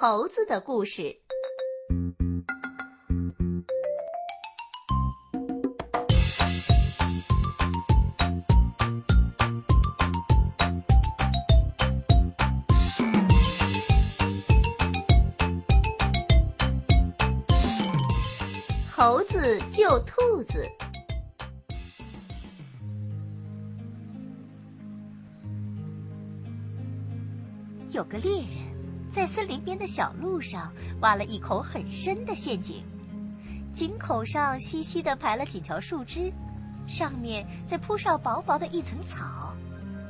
猴子的故事。猴子救兔子。有个猎人，在森林边的小路上挖了一口很深的陷阱，井口上细细的排了几条树枝，上面再铺上薄薄的一层草，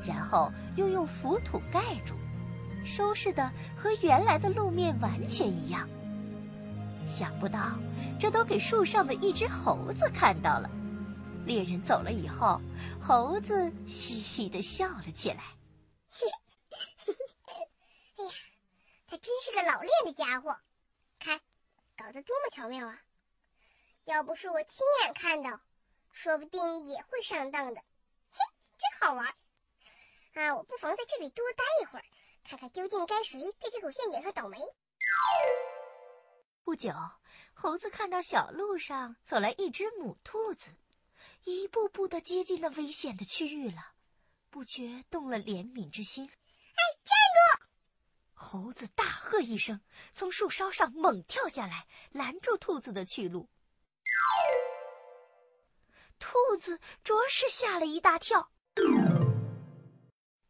然后又用浮土盖住，收拾的和原来的路面完全一样。想不到，这都给树上的一只猴子看到了。猎人走了以后，猴子嘻嘻的笑了起来。他真是个老练的家伙，看，搞得多么巧妙啊！要不是我亲眼看到，说不定也会上当的。嘿，真好玩！啊，我不妨在这里多待一会儿，看看究竟该谁在这口陷阱上倒霉。不久，猴子看到小路上走来一只母兔子，一步步的接近那危险的区域了，不觉动了怜悯之心。哎，站住！猴子大喝一声，从树梢上猛跳下来，拦住兔子的去路。兔子着实吓了一大跳。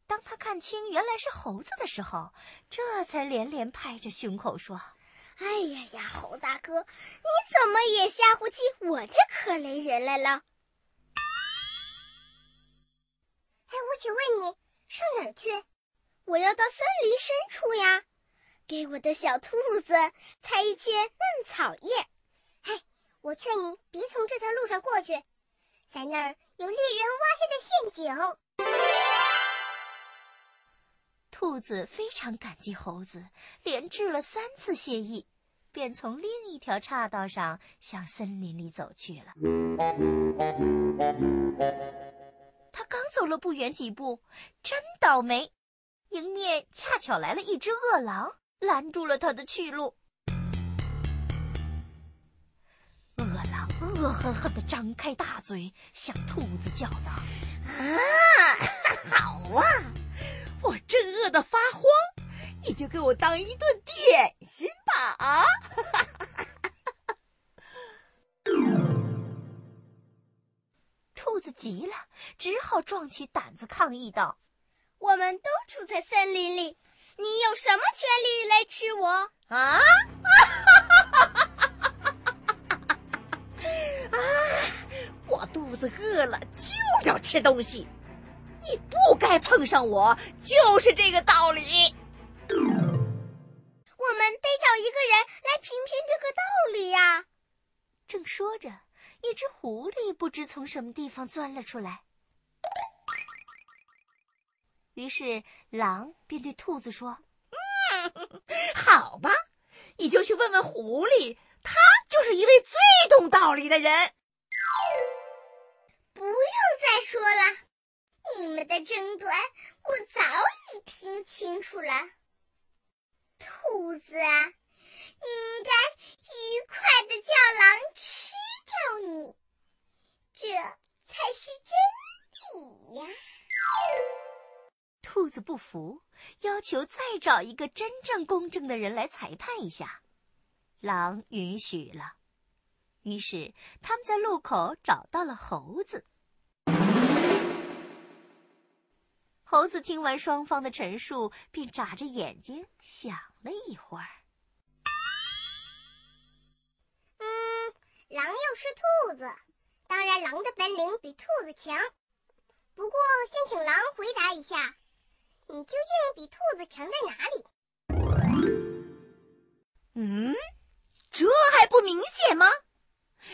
当他看清原来是猴子的时候，这才连连拍着胸口说：“哎呀呀，猴大哥，你怎么也吓唬起我这可怜人来了？哎，我请问你上哪儿去？”我要到森林深处呀，给我的小兔子采一些嫩草叶。哎，我劝你别从这条路上过去，在那儿有猎人挖下的陷阱。兔子非常感激猴子，连致了三次谢意，便从另一条岔道上向森林里走去了。他刚走了不远几步，真倒霉！迎面恰巧来了一只饿狼，拦住了他的去路。饿狼恶狠狠地张开大嘴，向兔子叫道：“啊，好啊！我正饿得发慌，你就给我当一顿点心吧！”啊！兔子急了，只好壮起胆子抗议道。我们都住在森林里，你有什么权利来吃我啊？啊！我肚子饿了，就要吃东西，你不该碰上我，就是这个道理。我们得找一个人来评评这个道理呀。正说着，一只狐狸不知从什么地方钻了出来。于是，狼便对兔子说：“嗯，好吧，你就去问问狐狸，他就是一位最懂道理的人。不用再说了，你们的争端我早已听清楚了。兔子啊，你应该子不服，要求再找一个真正公正的人来裁判一下。狼允许了，于是他们在路口找到了猴子。猴子听完双方的陈述，便眨着眼睛想了一会儿。嗯，狼又是兔子，当然狼的本领比兔子强。不过，先请狼回答一下。你究竟比兔子强在哪里？嗯，这还不明显吗？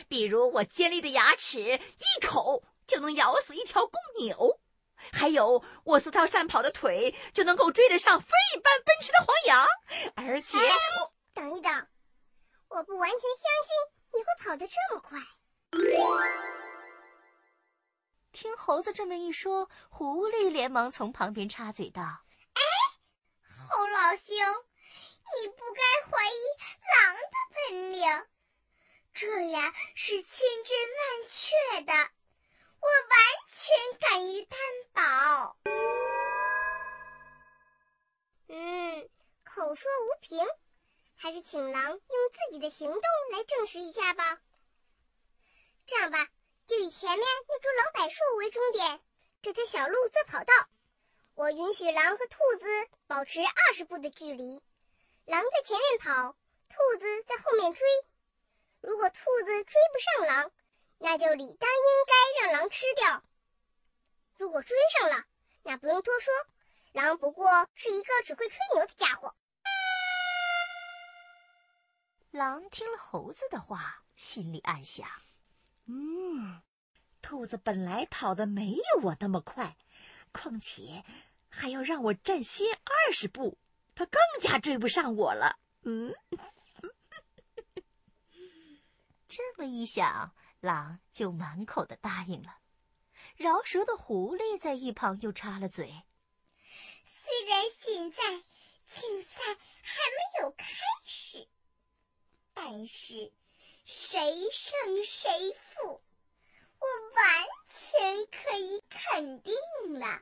比如我尖利的牙齿，一口就能咬死一条公牛；还有我四条善跑的腿，就能够追得上飞一般奔驰的黄羊。而且，等一等，我不完全相信你会跑得这么快。听猴子这么一说狐狸连忙从旁边插嘴道哎猴老兄你不该怀疑狼的本领这呀是千真万确的我完全敢于担保。嗯口说无凭还是请狼用自己的行动来证实一下吧。这样吧就以前面那株老柏树为终点，这条小路做跑道。我允许狼和兔子保持二十步的距离，狼在前面跑，兔子在后面追。如果兔子追不上狼，那就理当应该让狼吃掉。如果追上了，那不用多说，狼不过是一个只会吹牛的家伙。狼听了猴子的话，心里暗想：嗯，兔子本来跑的没有我那么快。况且，还要让我站先二十步，它更加追不上我了。嗯，这么一想，狼就满口的答应了。饶舌的狐狸在一旁又插了嘴：“虽然现在竞赛还没有开始，但是谁谁胜谁负？”我完全可以肯定了，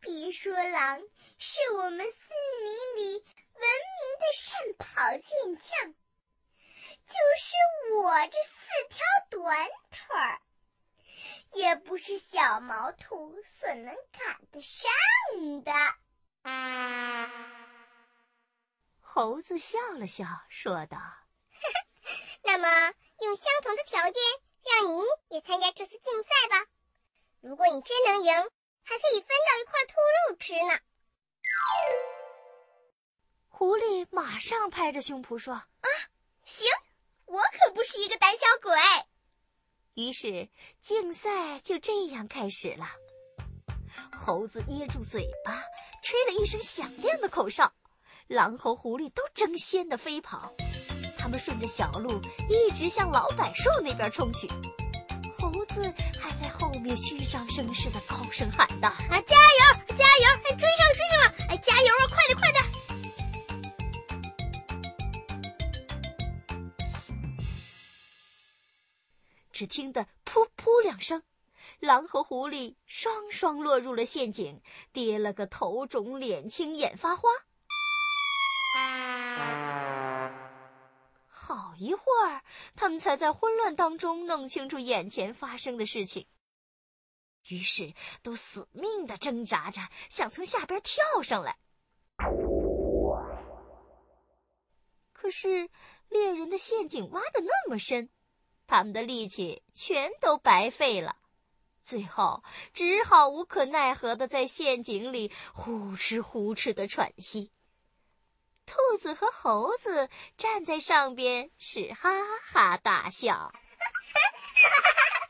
别说狼是我们森林里闻名的善跑健将，就是我这四条短腿儿，也不是小毛兔所能赶得上的。啊猴子笑了笑，说道：“么，用相同的条件。”让你也参加这次竞赛吧！如果你真能赢，还可以分到一块兔肉吃呢。狐狸马上拍着胸脯说：“啊，行，我可不是一个胆小鬼。”于是竞赛就这样开始了。猴子捏住嘴巴，吹了一声响亮的口哨，狼和狐狸都争先的飞跑。他们顺着小路一直向老柏树那边冲去，猴子还在后面虚张声势的高声喊道：“啊，加油，加油！追上，追上了！哎，加油啊，快点，快点！”只听得噗噗两声，狼和狐狸双双落入了陷阱，跌了个头肿脸青眼发花。啊好一会儿，他们才在混乱当中弄清楚眼前发生的事情。于是，都死命的挣扎着，想从下边跳上来。可是，猎人的陷阱挖的那么深，他们的力气全都白费了。最后，只好无可奈何的在陷阱里呼哧呼哧的喘息。兔子和猴子站在上边，是哈哈大笑。